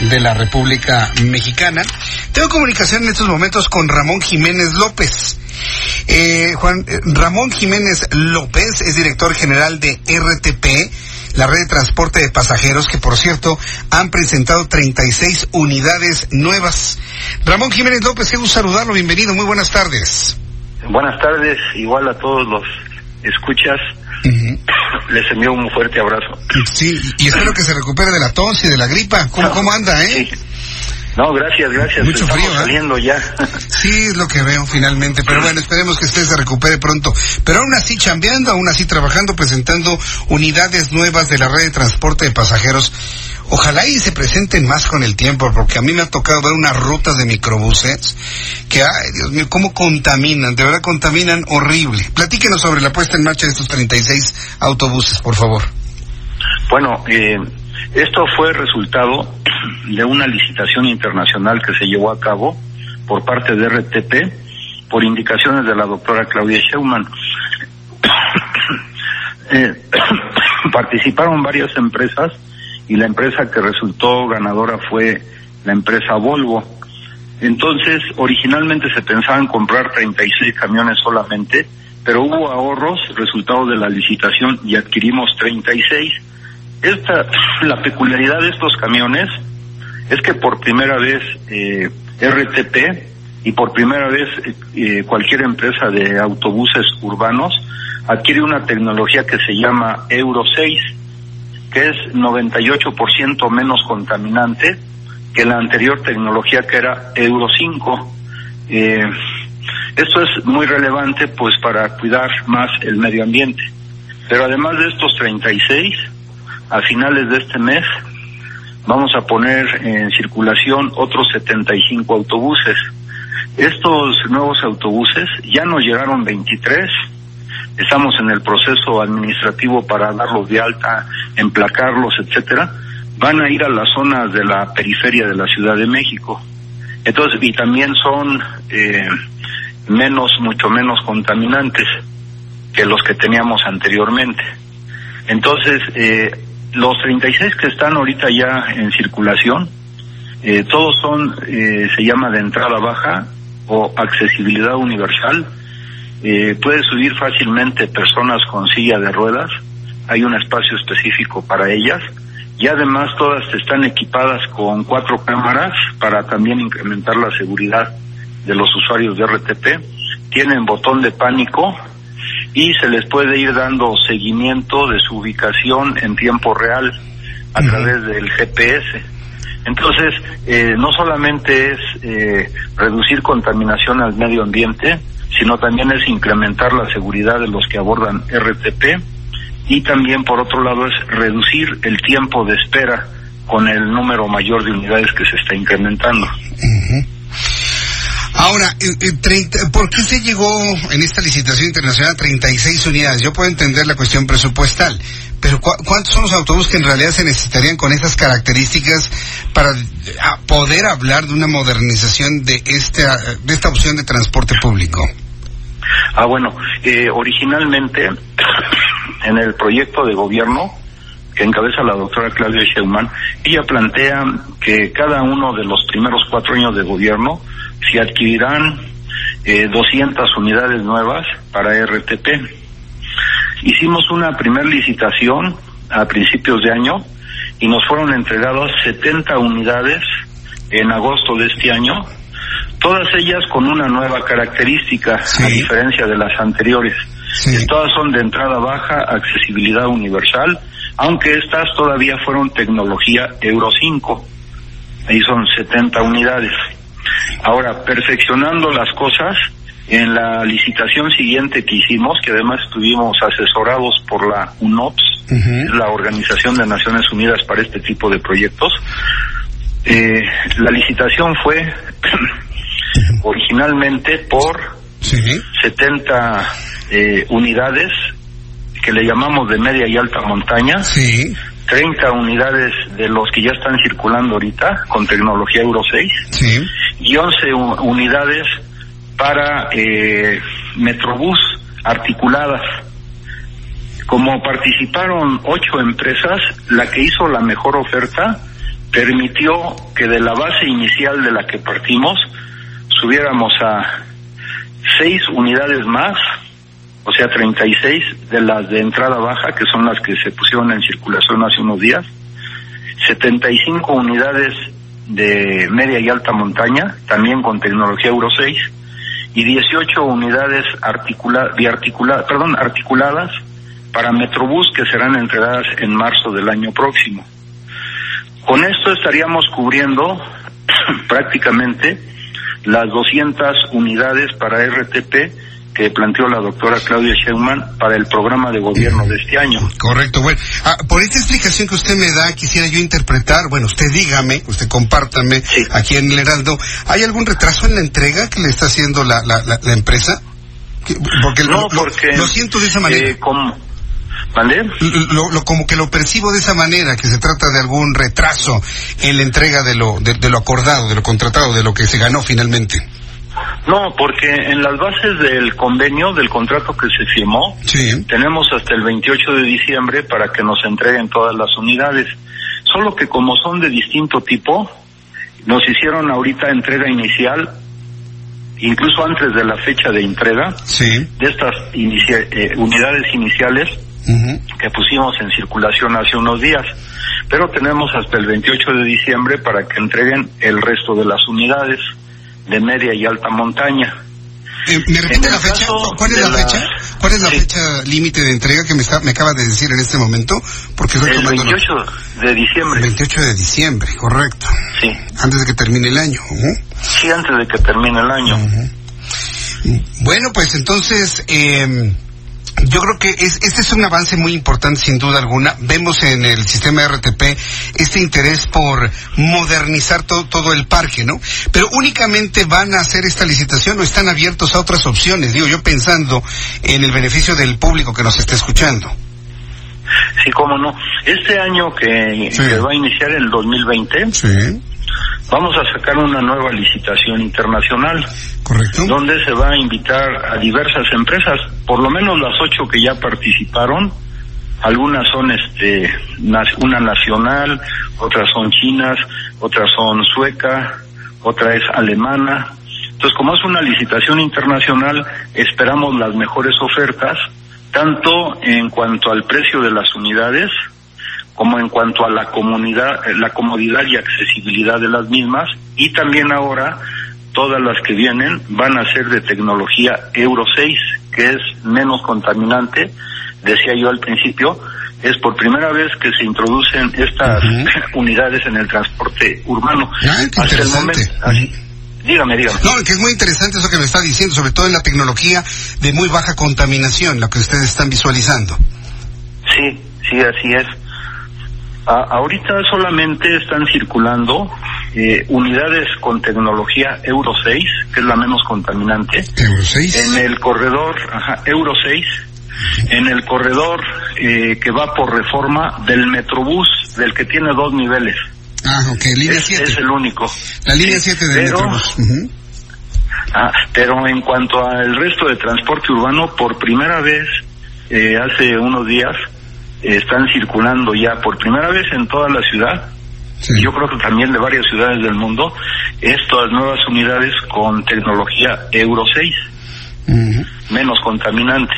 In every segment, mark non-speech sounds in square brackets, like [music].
De la República Mexicana. Tengo comunicación en estos momentos con Ramón Jiménez López. Eh, Juan eh, Ramón Jiménez López es director general de RTP, la red de transporte de pasajeros, que por cierto han presentado 36 unidades nuevas. Ramón Jiménez López, quiero saludarlo, bienvenido, muy buenas tardes. Buenas tardes, igual a todos los escuchas. Les envío un fuerte abrazo. Sí, y espero que se recupere de la tos y de la gripa. ¿Cómo, cómo anda, eh? Sí. No, gracias, gracias. Mucho Estamos frío, ¿eh? saliendo ya. [laughs] Sí, es lo que veo finalmente, pero bueno, esperemos que usted se recupere pronto. Pero aún así chambeando, aún así trabajando, presentando unidades nuevas de la red de transporte de pasajeros. Ojalá y se presenten más con el tiempo, porque a mí me ha tocado ver unas rutas de microbuses que, ay, Dios mío, cómo contaminan, de verdad contaminan horrible. Platíquenos sobre la puesta en marcha de estos 36 autobuses, por favor. Bueno, eh, esto fue resultado de una licitación internacional que se llevó a cabo por parte de RTP por indicaciones de la doctora Claudia Scheumann. [coughs] Eh, [coughs] participaron varias empresas y la empresa que resultó ganadora fue la empresa Volvo. Entonces, originalmente se pensaban comprar 36 camiones solamente, pero hubo ahorros, resultado de la licitación, y adquirimos 36. Esta, la peculiaridad de estos camiones es que por primera vez eh, RTP y por primera vez eh, cualquier empresa de autobuses urbanos adquiere una tecnología que se llama Euro 6, que es 98% menos contaminante que la anterior tecnología que era Euro 5. Eh, esto es muy relevante pues para cuidar más el medio ambiente. Pero además de estos 36, a finales de este mes vamos a poner en circulación otros 75 autobuses. Estos nuevos autobuses ya nos llegaron 23, estamos en el proceso administrativo para darlos de alta, emplacarlos, etcétera. Van a ir a las zonas de la periferia de la Ciudad de México. Entonces, y también son eh, menos, mucho menos contaminantes que los que teníamos anteriormente. Entonces, eh, los 36 que están ahorita ya en circulación, eh, todos son, eh, se llama de entrada baja o accesibilidad universal. Eh, puede subir fácilmente personas con silla de ruedas, hay un espacio específico para ellas y además todas están equipadas con cuatro cámaras para también incrementar la seguridad de los usuarios de RTP. Tienen botón de pánico y se les puede ir dando seguimiento de su ubicación en tiempo real a través del GPS. Entonces, eh, no solamente es eh, reducir contaminación al medio ambiente, sino también es incrementar la seguridad de los que abordan RTP y también, por otro lado, es reducir el tiempo de espera con el número mayor de unidades que se está incrementando. Ahora, eh, eh, 30 ¿por qué se llegó en esta licitación internacional a 36 unidades? Yo puedo entender la cuestión presupuestal, pero ¿cu- ¿cuántos son los autobuses que en realidad se necesitarían con esas características para eh, a poder hablar de una modernización de esta, de esta opción de transporte público? Ah, bueno, eh, originalmente [coughs] en el proyecto de gobierno que encabeza la doctora Claudia Sheinbaum, ella plantea que cada uno de los primeros cuatro años de gobierno se adquirirán eh, 200 unidades nuevas para RTP. Hicimos una primer licitación a principios de año y nos fueron entregadas 70 unidades en agosto de este año, todas ellas con una nueva característica, Sí. a diferencia de las anteriores. Sí. Todas son de entrada baja, accesibilidad universal, aunque estas todavía fueron tecnología Euro 5. Ahí son 70 unidades. Ahora, perfeccionando las cosas, En la licitación siguiente que hicimos, que además estuvimos asesorados por la UNOPS, la Organización de Naciones Unidas para este tipo de proyectos, eh, la licitación fue originalmente por 70 eh, unidades que le llamamos de media y alta montaña. 30 unidades de los que ya están circulando ahorita con tecnología Euro 6 y 11 unidades para eh, Metrobús articuladas. Como participaron ocho empresas, la que hizo la mejor oferta permitió que de la base inicial de la que partimos subiéramos a seis unidades más, o sea, 36 de las de entrada baja, que son las que se pusieron en circulación hace unos días, 75 unidades de media y alta montaña, también con tecnología Euro 6, y 18 unidades articula, perdón, articuladas para Metrobús que serán entregadas en marzo del año próximo. Con esto estaríamos cubriendo [clears throat] prácticamente las 200 unidades para RTP que planteó la doctora Claudia Sheinbaum para el programa de gobierno de este año. Correcto, bueno, ah, por esta explicación que usted me da, quisiera yo interpretar, bueno, usted dígame, usted compártame aquí en el Heraldo, ¿hay algún retraso en la entrega que le está haciendo la, la, la, empresa? Porque, no, lo, porque lo, siento de esa manera. Eh, como, lo, como que lo percibo de esa manera, que se trata de algún retraso en la entrega de lo, de, lo acordado, de lo contratado, de lo que se ganó finalmente. No, porque en las bases del convenio, del contrato que se firmó, tenemos hasta el 28 de diciembre para que nos entreguen todas las unidades. Solo que como son de distinto tipo, nos hicieron ahorita entrega inicial, incluso antes de la fecha de entrega, de estas eh, unidades iniciales, que pusimos en circulación hace unos días. Pero tenemos hasta el 28 de diciembre para que entreguen el resto de las unidades de media y alta montaña. Eh, ¿Me repite la fecha? ¿Cuál es la, fecha? ¿Cuál es la fecha límite de entrega que me, está, me acaba de decir en este momento? Porque el 28 de diciembre. El 28 de diciembre, correcto. Sí. Antes de que termine el año. Sí, antes de que termine el año. Bueno, pues entonces, eh, yo creo que es, este es un avance muy importante sin duda alguna. Vemos en el sistema RTP este interés por modernizar todo, todo el parque, ¿no? Pero únicamente van a hacer esta licitación o están abiertos a otras opciones, digo yo pensando en el beneficio del público que nos está escuchando. Sí, cómo no. Este año que, va a iniciar el 2020, sí vamos a sacar una nueva licitación internacional. Correcto. Donde se va a invitar a diversas empresas, por lo menos las ocho que ya participaron. Algunas son este una nacional, otras son chinas, otras son sueca, otra es alemana. Entonces, como es una licitación internacional, esperamos las mejores ofertas, tanto en cuanto al precio de las unidades, como en cuanto a la comunidad, eh, la comodidad y accesibilidad de las mismas y también ahora todas las que vienen van a ser de tecnología Euro 6, que es menos contaminante, decía yo al principio, es por primera vez que se introducen estas [laughs] unidades en el transporte urbano. Ah, Hasta el momento, dígame, dígame. No, que es muy interesante eso que me está diciendo, sobre todo en la tecnología de muy baja contaminación, lo que ustedes están visualizando. Sí, sí, así es ahorita solamente están circulando eh, unidades con tecnología Euro 6, que es la menos contaminante. Euro 6. En el corredor, ajá, Euro 6, en el corredor eh, que va por reforma del Metrobús, del que tiene dos niveles. Ah, ok, línea 7. Es, el único. La línea 7 del Metrobús. ah, pero en cuanto al resto de transporte urbano, por primera vez, eh, hace unos días, están circulando ya por primera vez en toda la ciudad, yo creo que también de varias ciudades del mundo, estas nuevas unidades con tecnología Euro 6, menos contaminante.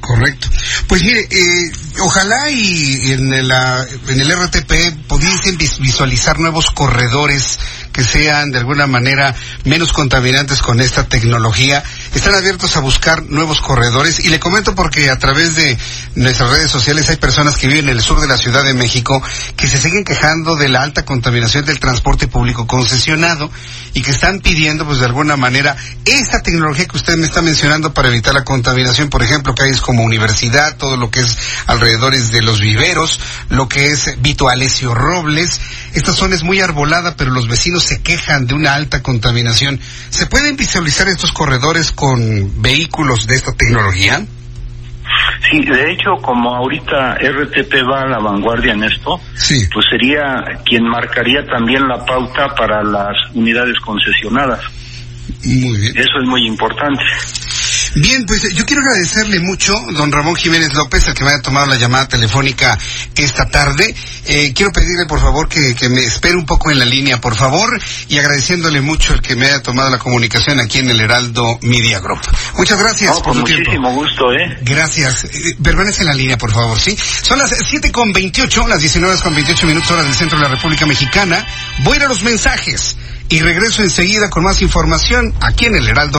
Correcto. Pues mire, eh, ojalá y en, la, en el RTP pudiesen visualizar nuevos corredores que sean de alguna manera menos contaminantes con esta tecnología están abiertos a buscar nuevos corredores y le comento porque a través de nuestras redes sociales hay personas que viven en el sur de la Ciudad de México que se siguen quejando de la alta contaminación del transporte público concesionado y que están pidiendo pues de alguna manera esta tecnología que usted me está mencionando para evitar la contaminación, por ejemplo, calles como universidad, todo lo que es alrededores de los viveros, lo que es Vito Alessio Robles. Esta zona es muy arbolada, pero los vecinos se quejan de una alta contaminación. ¿Se pueden visualizar estos corredores con vehículos de esta tecnología? Sí, de hecho, como ahorita RTP va a la vanguardia en esto, Sí. pues sería quien marcaría también la pauta para las unidades concesionadas. Muy bien. Eso es muy importante. Bien, pues yo quiero agradecerle mucho, don Ramón Jiménez López, el que me haya tomado la llamada telefónica esta tarde. Eh, quiero pedirle, por favor, que, que me espere un poco en la línea, por favor, y agradeciéndole mucho el que me haya tomado la comunicación aquí en el Heraldo Media Group. Muchas gracias por su tiempo. muchísimo gusto, ¿eh? Gracias. Eh, Permanece en la línea, por favor, ¿sí? Son las siete con 28, las 19 con 28 minutos hora del centro de la República Mexicana. Voy a ir a los mensajes y regreso enseguida con más información aquí en el Heraldo.